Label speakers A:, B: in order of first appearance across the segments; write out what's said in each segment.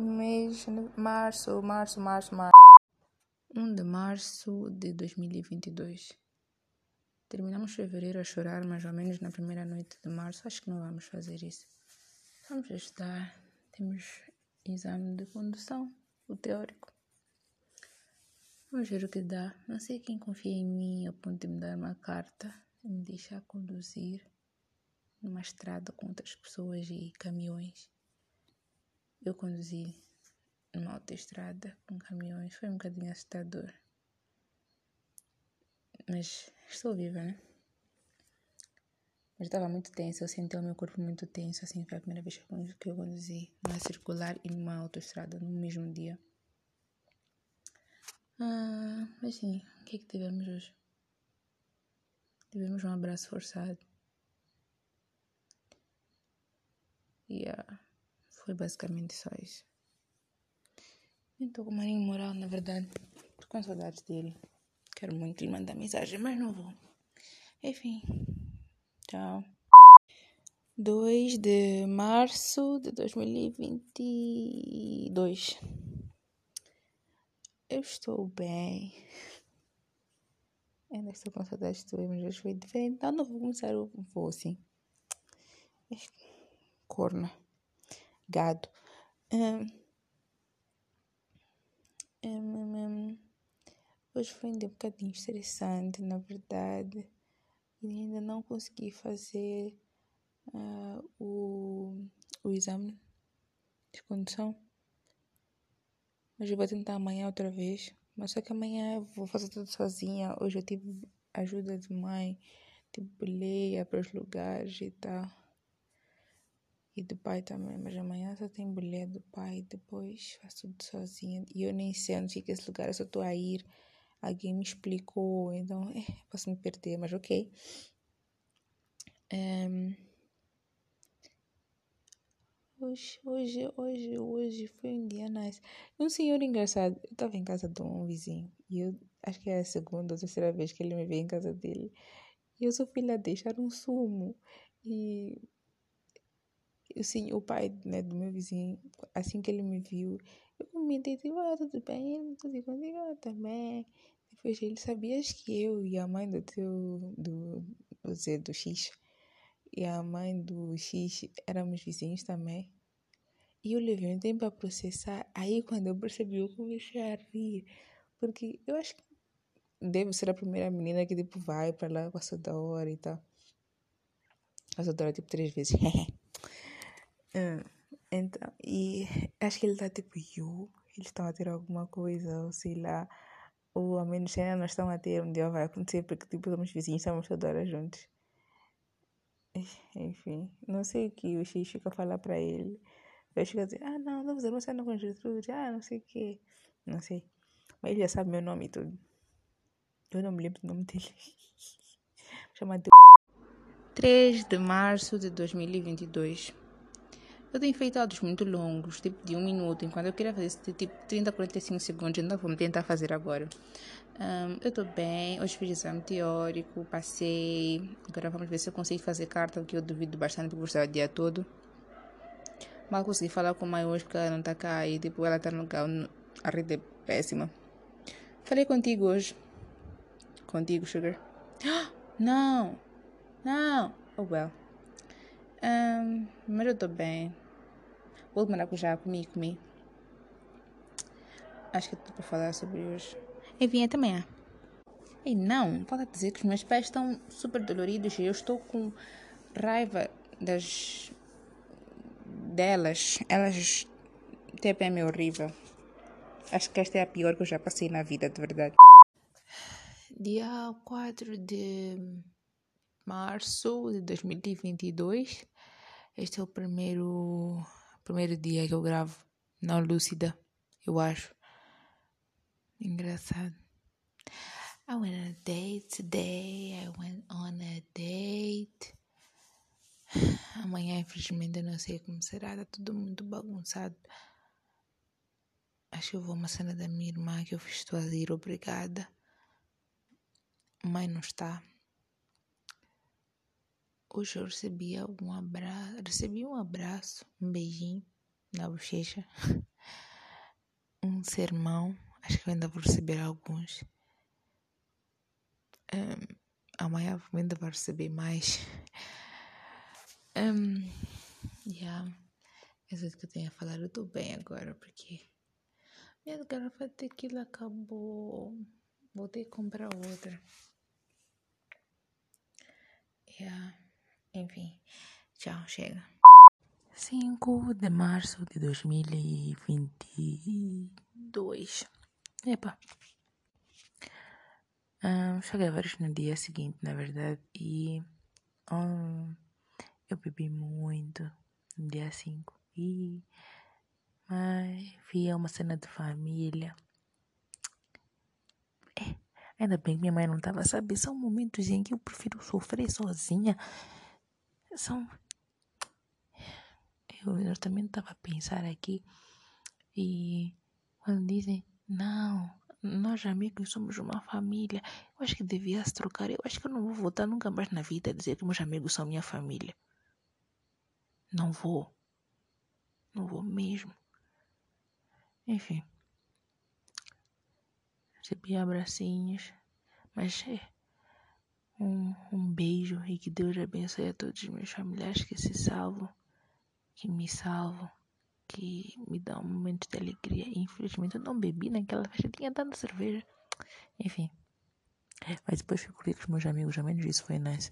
A: mês de março, março, março, março. 1 de março de 2022. Terminamos fevereiro a chorar, mais ou menos na primeira noite de março. Acho que não vamos fazer isso. Vamos estudar. Temos exame de condução, o teórico. Vamos ver o que dá. Não sei quem confia em mim a ponto de me dar uma carta e me deixar conduzir numa estrada com outras pessoas e caminhões. Eu conduzi numa autoestrada com caminhões. Foi um bocadinho assustador. Mas estou viva, né? Mas estava muito tenso, eu senti o meu corpo muito tenso, assim, foi a primeira vez que eu conduzi numa circular e numa autoestrada no mesmo dia. Ah, mas sim, o que é que tivemos hoje? Tivemos um abraço forçado. Yeah, foi basicamente só isso. Estou com o marinho moral, na verdade. Estou com saudades dele. Quero muito lhe mandar mensagem, mas não vou. Enfim, tchau. 2 de março de 2022. Eu estou bem. Ainda estou com saudades de mas hoje foi diferente. Então não vou começar o voo assim. Corna. Gado. Um, um, Hoje foi um bocadinho estressante, na verdade. E ainda não consegui fazer uh, o, o exame de condução. Mas eu vou tentar amanhã outra vez. Mas só que amanhã eu vou fazer tudo sozinha. Hoje eu tive ajuda de mãe, tipo boleia para os lugares e tal. E do pai também, mas amanhã só tem boleia do pai. Depois faço tudo sozinha. E eu nem sei onde fica esse lugar, eu só estou a ir. Alguém me explicou, então é, posso me perder, mas ok. Um, hoje, hoje, hoje, hoje foi um dia nice. Um senhor engraçado, eu estava em casa de um vizinho e eu acho que é a segunda ou terceira vez que ele me veio em casa dele. E eu só fui lá deixar um sumo e sim, o pai né, do meu vizinho, assim que ele me viu, eu comentei, tipo, ah, tudo bem? Tudo contigo? Também. Depois ele sabia que eu e a mãe do teu, do, do Zé, do X, e a mãe do X éramos vizinhos também. E eu levei um tempo a processar. Aí, quando eu percebi, eu comecei a rir. Porque eu acho que devo ser a primeira menina que, tipo, vai para lá com a hora e tal. A sua hora, tipo, três vezes. Hum, então, e acho que ele está tipo, eu, eles estão a ter alguma coisa, ou sei lá, ou ao menos ainda não estão a ter, um dia vai acontecer, porque tipo, somos vizinhos, estamos toda hora juntos. Enfim, não sei o que o X fica a falar para ele. Eu fico a dizer, ah não, não fazer uma cena com Jesus, ah não sei o que, não sei. Mas ele já sabe meu nome e tudo. Eu não me lembro do nome dele. Chama de 3 de março de 2022. Eu tenho feito áudios muito longos, tipo de um minuto, enquanto eu queria fazer tipo 30, 45 segundos, então vamos tentar fazer agora. Um, eu estou bem, hoje fiz exame teórico, passei. Agora vamos ver se eu consigo fazer carta, que eu duvido bastante porque eu o dia todo. Mal consegui falar com a mãe hoje porque ela não está cá e tipo, ela está no carro, a rede é péssima. Falei contigo hoje. Contigo, Sugar. Não! Não! Oh well. Um, mas eu estou bem. Vou de maracujá, comi, comi. Acho que é tudo para falar sobre hoje. Enfim, até amanhã. E não, pode dizer que os meus pés estão super doloridos e eu estou com raiva das delas. Elas TPM é horrível. Acho que esta é a pior que eu já passei na vida, de verdade. Dia 4 de março de 2022. Este é o primeiro, primeiro dia que eu gravo não lúcida, eu acho. Engraçado. I went on a date today. I went on a date. Amanhã, infelizmente, eu não sei como será. Tá tudo muito bagunçado. Acho que eu vou uma cena da minha irmã que eu fiz ir obrigada. Mãe não está. Hoje eu recebi um abraço, recebi um abraço, um beijinho na bochecha um sermão. Acho que eu ainda vou receber alguns. Um, amanhã ainda vou receber mais. Um, yeah. É que eu tenho a falar. Eu tô bem agora porque minha garrafa de tequila acabou. Vou ter que comprar outra. Yeah. Enfim. Tchau, chega. 5 de março de 2022. Epa. Um, a vários no dia seguinte, na verdade, e um, eu bebi muito no dia 5. E mas via uma cena de família. É, ainda bem que minha mãe não estava, sabe? São momentos em que eu prefiro sofrer sozinha. São eu, eu também estava a pensar aqui e quando dizem, não, nós amigos somos uma família, eu acho que devia se trocar. Eu acho que eu não vou voltar nunca mais na vida a dizer que meus amigos são minha família. Não vou. Não vou mesmo. Enfim. Recebi abracinhos, mas é. Um, um beijo e que Deus abençoe a todos os meus familiares que se salvam que me salvam, que me dão um momento de alegria. Infelizmente eu não bebi naquela festa, tinha tanta cerveja. Enfim. Mas depois fico com os meus amigos, ao menos isso foi nice.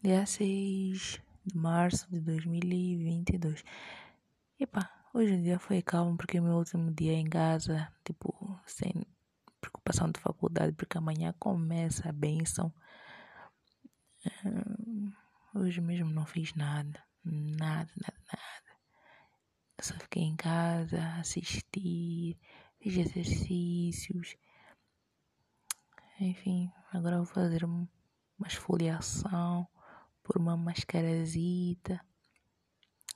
A: Dia 6 de março de 2022. Epa, hoje o dia foi calmo porque meu último dia em casa, tipo, sem preocupação de faculdade, porque amanhã começa a benção. Hoje mesmo não fiz nada, nada, nada, nada. Só fiquei em casa, assisti, fiz exercícios. Enfim, agora vou fazer uma esfoliação por uma mascarazita,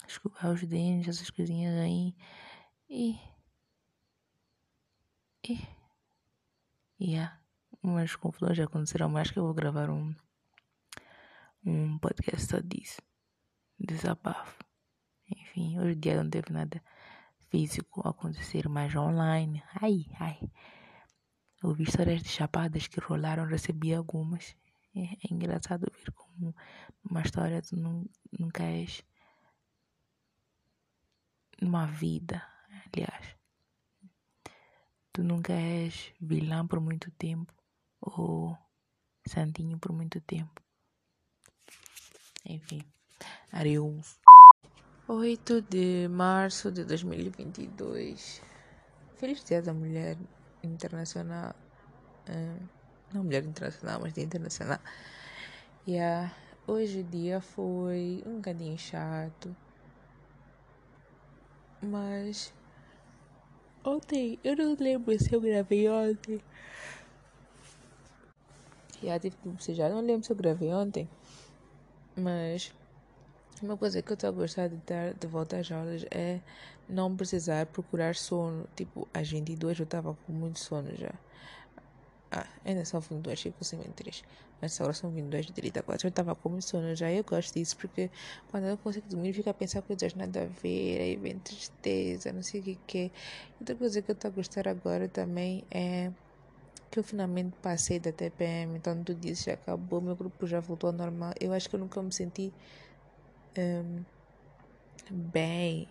A: escovar os dentes, essas coisinhas aí. E. E. Yeah, umas confusões já aconteceram mais que eu vou gravar um um podcast só disso. Desabafo. Enfim, hoje em dia não teve nada físico acontecer, mas online. Ai, ai. Ouvi histórias de chapadas que rolaram, recebi algumas. É, é engraçado ver como uma história tu nunca és numa vida, aliás. Tu nunca és vilã por muito tempo ou santinho por muito tempo. Enfim, adeus. 8 de março de 2022. Feliz Dia da Mulher Internacional. Uh, não Mulher Internacional, mas Dia Internacional. Yeah, hoje o dia foi um bocadinho chato. Mas ontem, eu não lembro se eu gravei ontem. Yeah, tive que bocejar, não lembro se eu gravei ontem. Mas uma coisa que eu estou a gostar de dar de volta às aulas é não precisar procurar sono. Tipo, às 22 eu estava com muito sono já. Ah, ainda são 22, fico sem 23. Mas agora são 22 de 34. Eu estava com muito sono já. Eu gosto disso porque quando eu consigo dormir, fico a pensar coisas nada a ver. Aí vem tristeza, não sei o que que é. Outra coisa que eu estou a gostar agora também é que eu finalmente passei da TPM, então tudo isso já acabou, meu grupo já voltou ao normal. Eu acho que eu nunca me senti um, bem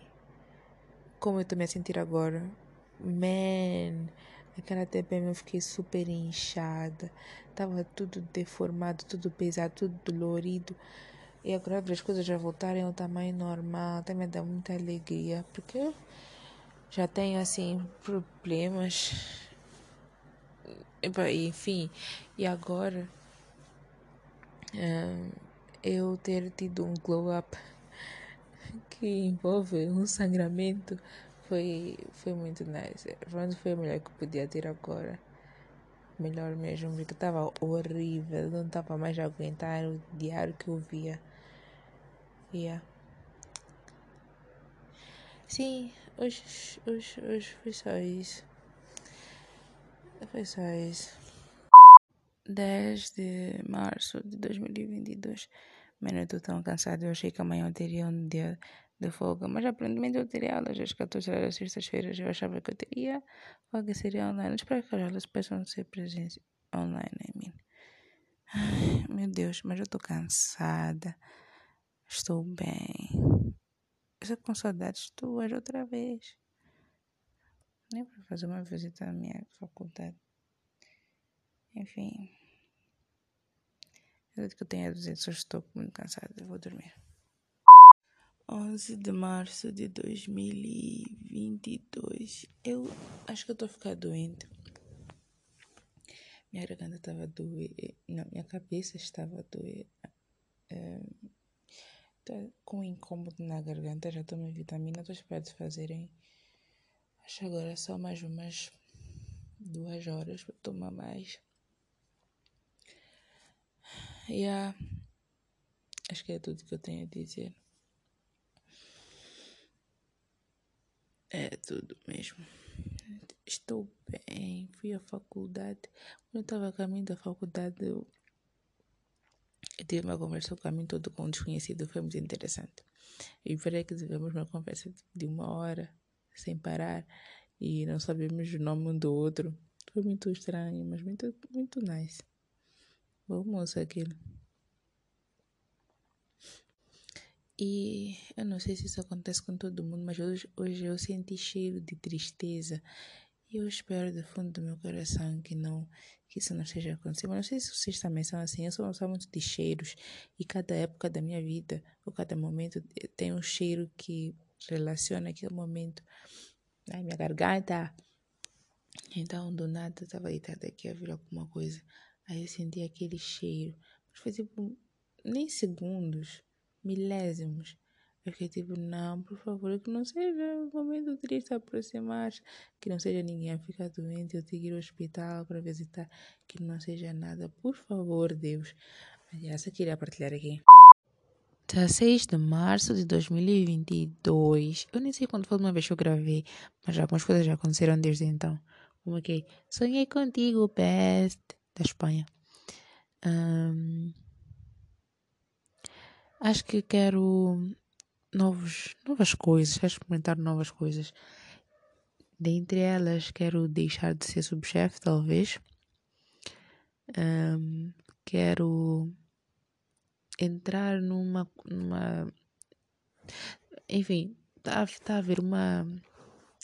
A: como eu estou me a sentir agora. Man, aquela TPM eu fiquei super inchada, tava tudo deformado, tudo pesado, tudo dolorido. E agora as coisas já voltarem ao tamanho normal, até me dá muita alegria, porque eu já tenho assim problemas enfim, e agora eu ter tido um glow up que envolve um sangramento foi, foi muito nice. Pronto, foi o melhor que podia ter agora. Melhor mesmo, porque estava horrível, não estava mais a aguentar o diário que eu via. Yeah. Sim, hoje, hoje, hoje foi só isso. Foi só isso. 10 de março de 2022. Mano, eu estou tão cansado. Eu achei que amanhã eu teria um dia de folga, mas aparentemente eu teria aulas às 14 horas das sextas-feiras. Eu achava que eu teria, folga seria online. espero que as aulas possam ser presenciais online, I mean. Ai, meu Deus, mas eu estou cansada. Estou bem. Estou com saudades tuas outra vez. Nem para fazer uma visita à minha faculdade. Enfim. Eu que eu tenho a dizer, só estou muito cansada. Vou dormir. 11 de março de 2022. Eu acho que eu estou ficando doente. Minha garganta estava doer. Não, minha cabeça estava doer. É, tá com incômodo na garganta. Já tomei vitamina. Estou esperando fazerem. Acho agora só mais umas duas horas para tomar mais. E yeah. acho que é tudo que eu tenho a dizer. É tudo mesmo. Estou bem. Fui à faculdade. Quando eu estava a caminho da faculdade, eu, eu tive uma conversa o caminho todo com um desconhecido. Foi muito interessante. E verei que tivemos uma conversa de uma hora, sem parar. E não sabemos o nome um do outro. Foi muito estranho, mas muito, muito nice. Bom moço aquilo. E eu não sei se isso acontece com todo mundo, mas hoje, hoje eu senti cheiro de tristeza. E eu espero do fundo do meu coração que não que isso não esteja acontecendo. Mas não sei se vocês também são assim. Eu sou, sou muito de cheiros. E cada época da minha vida, ou cada momento, tem um cheiro que relaciona aquele momento. na minha garganta. Então, do nada, estava deitada aqui a ver alguma coisa. Aí eu senti aquele cheiro. Mas foi tipo, nem segundos milésimos. Eu fiquei tipo, não, por favor, que não seja um momento triste aproximar, que não seja ninguém a ficar doente, eu tenho que ir ao hospital para visitar, que não seja nada, por favor, Deus. Aliás, eu queria partilhar aqui. 16 de março de 2022. Eu nem sei quando foi uma vez que eu gravei, mas algumas coisas já aconteceram desde então. Como que sonhei contigo, best, da Espanha. Um, Acho que quero novos, novas coisas, quero experimentar novas coisas. Dentre elas, quero deixar de ser subchefe, talvez. Um, quero entrar numa, numa. Enfim, está tá a haver uma.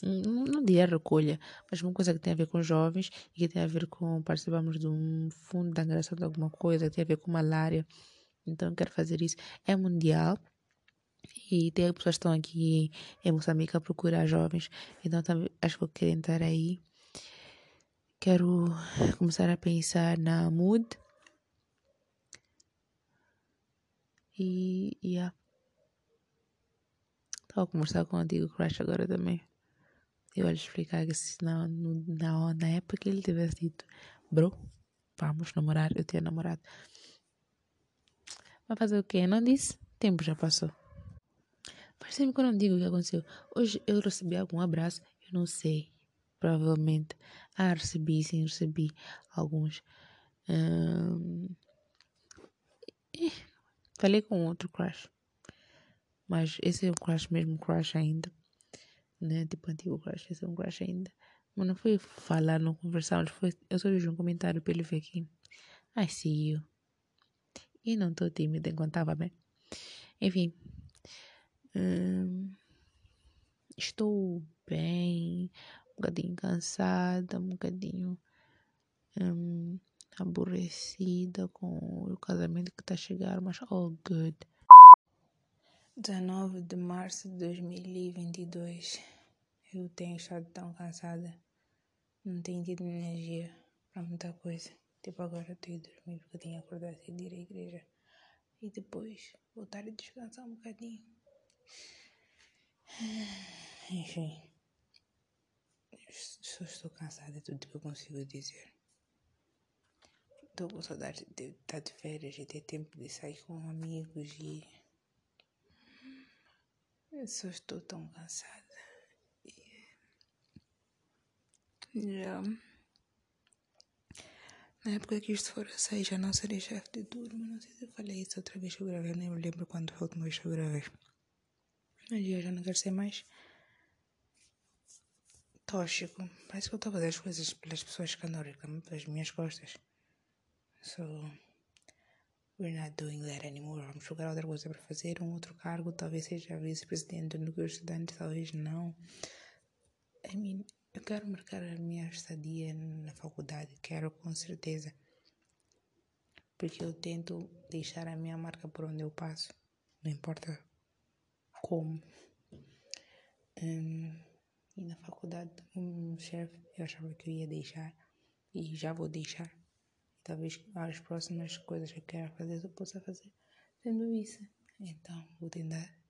A: Não diria recolha, mas uma coisa que tem a ver com jovens e que tem a ver com participamos de um fundo de angariação de alguma coisa, que tem a ver com malária. Então quero fazer isso. É mundial. E tem pessoas que estão aqui em Moçambique a procurar jovens. Então também, acho que eu quero entrar aí. Quero começar a pensar na mood. E, yeah. Estava a conversar com o antigo crush agora também. Eu ia explicar que se na, na, na época ele tivesse dito, bro, vamos namorar, eu tinha namorado. Vai fazer o quê? Não disse? Tempo já passou. Faz sempre que eu não digo o que aconteceu. Hoje eu recebi algum abraço, eu não sei. Provavelmente. Ah, recebi, sim, recebi alguns. Falei com outro crush. Mas esse é um crush mesmo, crush ainda. Né? Tipo antigo crush, esse é um crush ainda. Mas não foi falar, não conversar, foi, eu só vi um comentário para ele ver aqui. I see you. E não estou tímida enquanto estava bem. Enfim. Hum, estou bem, um bocadinho cansada, um bocadinho hum, aborrecida com o casamento que está a chegar, mas all good. 19 de março de 2022. Eu tenho estado tão cansada. Não tenho tido energia para muita coisa. Tipo, agora tenho dormir porque eu tinha acordado e ir à igreja. E depois voltar a descansar um bocadinho. Enfim. Só estou cansada, é tudo que eu consigo dizer. Estou com saudade de estar de férias e ter tempo de sair com amigos e. Eu só estou tão cansada. Já. Na época que isto for a já não serei chefe de turma. Não sei se eu falei isso outra vez que eu gravei, nem me lembro quando foi a última vez que eu gravei. Hoje eu já não quero ser mais tóxico. Parece que eu estou a fazer as coisas pelas pessoas que andam pelas minhas costas. So, we're not doing that anymore. Vamos jogar outra coisa para fazer, um outro cargo, talvez seja vice-presidente do núcleo estudante, talvez não. I mean, eu quero marcar a minha estadia na faculdade, quero com certeza. Porque eu tento deixar a minha marca por onde eu passo, não importa como. Um, e na faculdade, um chefe, eu achava que eu ia deixar e já vou deixar. Talvez as próximas coisas que eu quero fazer eu possa fazer tendo isso. Então, vou tentar.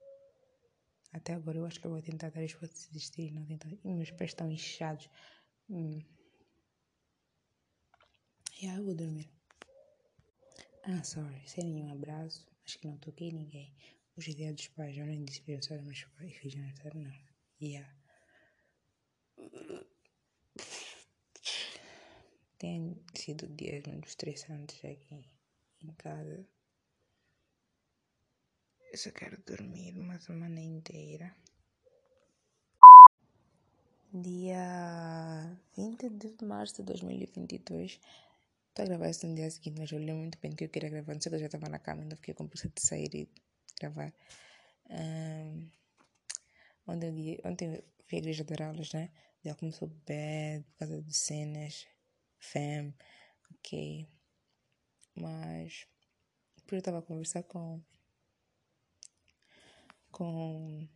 A: Até agora eu acho que eu vou tentar dar esforço de desistir, não tentar. Meus pés estão inchados. Hum. E yeah, eu vou dormir. Ah, sorry, sem nenhum abraço. Acho que não toquei ninguém. Hoje é dia dos pais, eu nem disse mas pais fiz aniversário, não. Yeah. Tem sido dias muito estressantes aqui em casa. Eu só quero dormir uma semana inteira. Dia 20 de março de 2022. Estou a gravar isso no dia seguinte, mas eu lembro muito bem que eu queria gravar. Não sei que eu já estava na cama, ainda fiquei com preguiça de sair e gravar. Um, ontem, ontem fui à igreja dar aulas, né? Já começou bad por causa de cenas, fam, ok. Mas, por eu estava a conversar com. Com.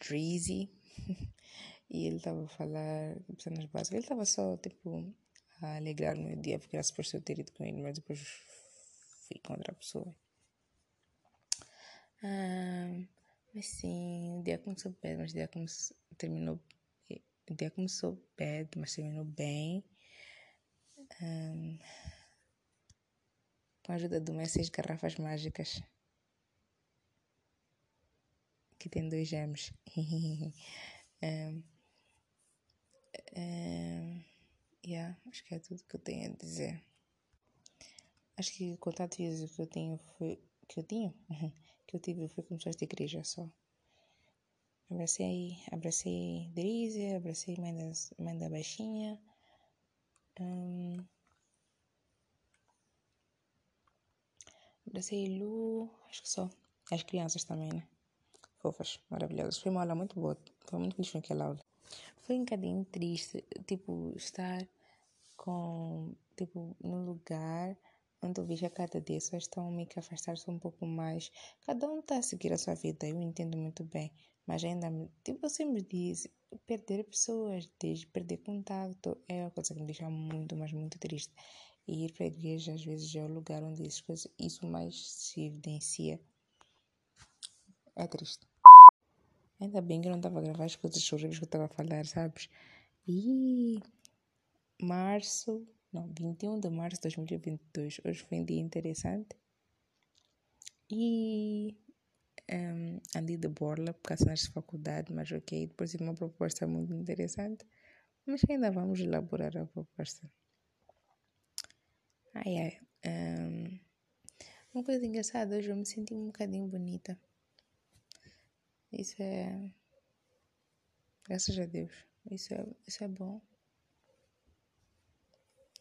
A: Dreezy. e ele estava a falar de cenas básicas. Ele estava só, tipo, a alegrar o meu dia, porque era suposto eu ter ido com ele, mas depois fui com outra pessoa. Ah, mas sim, o dia começou bem, mas o dia começou, terminou. O dia começou bad, mas terminou bem. Um, com a ajuda de umas seis garrafas mágicas. Que tem dois gêmeos. um, um, yeah, acho que é tudo que eu tenho a dizer. Acho que o contato físico que eu tenho foi. Que eu tinha? que eu tive foi com pessoas de igreja só. Abracei, abracei Drizzy, abracei mãe, das, mãe da baixinha. Um, abracei Lu, acho que só. As crianças também, né? Fofas, maravilhosas. Foi uma aula muito boa. Foi muito feliz naquela aula. Foi um bocadinho triste, tipo, estar com, tipo, no lugar onde eu vejo a cada dia só estão meio afastar-se um pouco mais. Cada um está a seguir a sua vida, eu entendo muito bem. Mas ainda, tipo, eu sempre disse, perder pessoas, desde perder contato, é uma coisa que me deixa muito, mas muito triste. E ir para a igreja, às vezes, é o lugar onde isso, isso mais se evidencia. É triste. Ainda bem que eu não estava a gravar as coisas horríveis que eu estava a falar, sabes? E março, não, 21 de março de 2022. Hoje foi um dia interessante. E um, andei de borla por causa das faculdade, mas ok, depois tive uma proposta muito interessante, mas ainda vamos elaborar a proposta. Ai ai, um, uma coisa engraçada, hoje eu me senti um bocadinho bonita. Isso é. Graças a Deus. Isso é, isso é bom.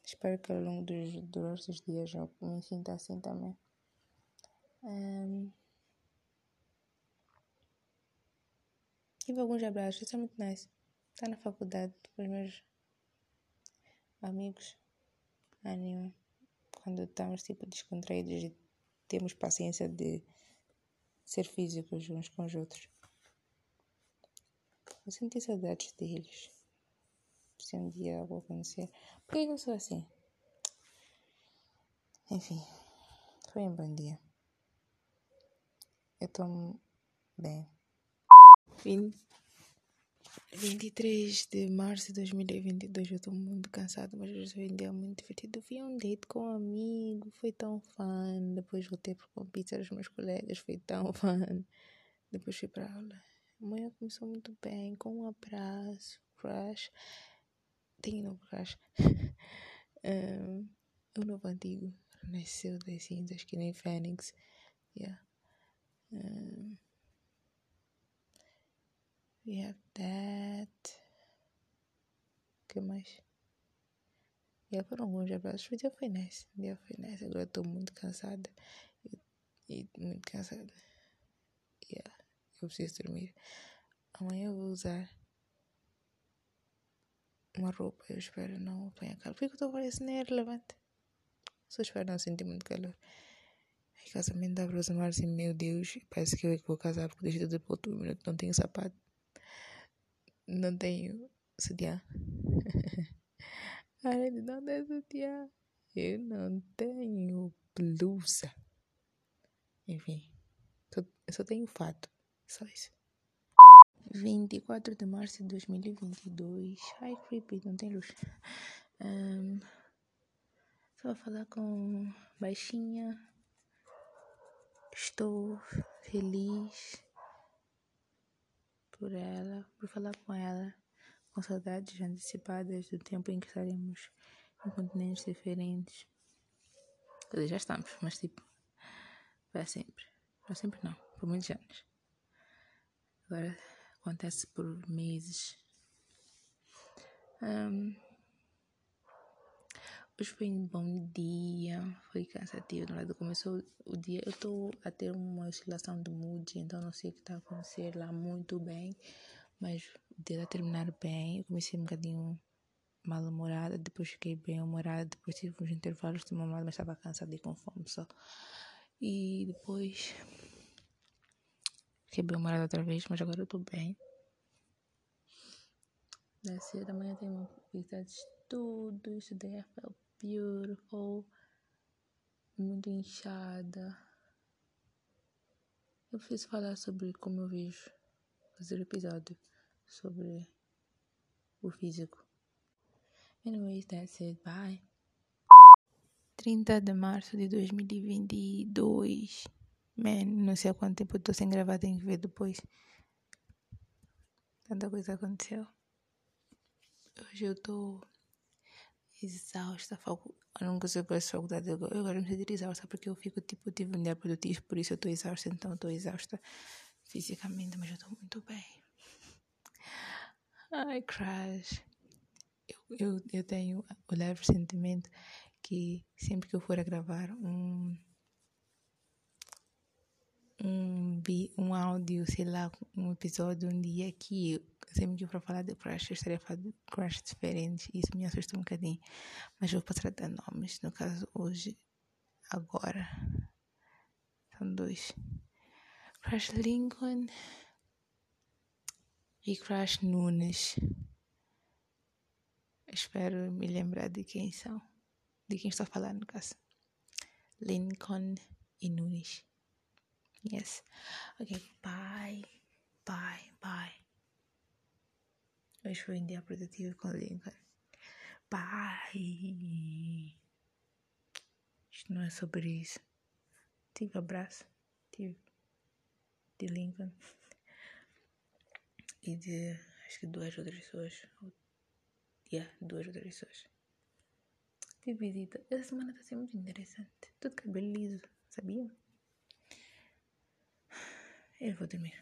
A: Espero que ao longo dos, dos dias eu me sinta assim também. Um, Tive alguns abraços, isso é muito nice. Está na faculdade os meus amigos. Anima. Quando estamos tipo descontraídos e temos paciência de ser físicos uns com os outros. Eu senti saudades deles. Se um dia algo acontecer. Por que eu sou assim? Enfim, foi um bom dia. Eu estou bem. 23 de março de 2022, eu estou muito cansada, mas hoje foi um dia muito divertido. fui a um date com um amigo, foi tão fun. Depois voltei para com pizza dos meus colegas, foi tão fun. Depois fui para aula. Amanhã começou muito bem, com um abraço, crush. Tenho novo crush. um, o novo antigo renasceu das cinzas que nem Fênix. Yeah. Um, we have that. O que mais? E foram alguns abraços. O dia foi. O dia foi nice. Agora estou muito cansada. E, e muito cansada. Yeah. Eu preciso dormir. Amanhã eu vou usar uma roupa. Eu espero não apanhar calor. Por que eu estou parecendo irrelevante? Só espero não sentir muito calor. E casamento da aproximar assim, meu Deus, parece que eu vou casar porque tudo para outro minuto. Não tenho sapato. Não tenho sutiã. Além de não ter sutiã, eu não tenho blusa. Enfim, eu só tenho fato. Só isso. 24 de março de 2022. Ai, creepy, não tem luz. Um, só vou falar com baixinha. Estou feliz por ela, por falar com ela, com saudades antecipadas do tempo em que estaremos em continentes diferentes. Quer dizer, já estamos, mas tipo, para sempre. Para sempre não, por muitos anos. Agora acontece por meses. Um, hoje foi um bom dia, foi cansativo. Na começou o dia. Eu estou a ter uma oscilação de mood, então não sei o que está a acontecer lá muito bem. Mas está a terminar bem. Eu comecei um bocadinho mal-humorada, depois fiquei bem humorada, depois tive uns intervalos de uma mas estava cansada e com fome só. E depois Fiquei bem humorada outra vez, mas agora eu tô bem. Da cedo, amanhã tem uma visita de estudo. Estudei, felt beautiful. Muito inchada. Eu preciso falar sobre como eu vejo. Fazer episódio sobre o físico. Anyways, that's it. Bye. 30 de março de 2022. Man, não sei há quanto tempo tô sem gravar, tenho que ver depois. Tanta coisa aconteceu. Hoje eu tô exausta. Eu nunca sei para essa faculdade. Eu agora me sinto exausta porque eu fico tipo, tive um dia produtivo, por isso eu tô exausta. Então eu tô exausta fisicamente, mas eu tô muito bem. Ai, crash. Eu, eu, eu tenho o leve sentimento que sempre que eu for a gravar um um, um áudio, sei lá, um episódio um dia que eu, sempre que eu for falar de crush, eu estaria falando de crush diferentes. Isso me assusta um bocadinho. Mas vou passar dar nomes. No caso, hoje, agora. São dois. Crush Lincoln e Crush Nunes. Espero me lembrar de quem são. De quem estou falando, no caso. Lincoln e Nunes. Yes. Okay, bye. Bye. Bye. Hoje foi um dia produtivo com Lincoln. Bye. Isto não é sobre isso. Tive abraço. Tive. De Lincoln. E de. Acho que duas outras pessoas. Yeah, duas outras pessoas. Tive visita. Essa semana está sendo muito interessante. Tudo cabelo liso, sabia? Eu vou dormir.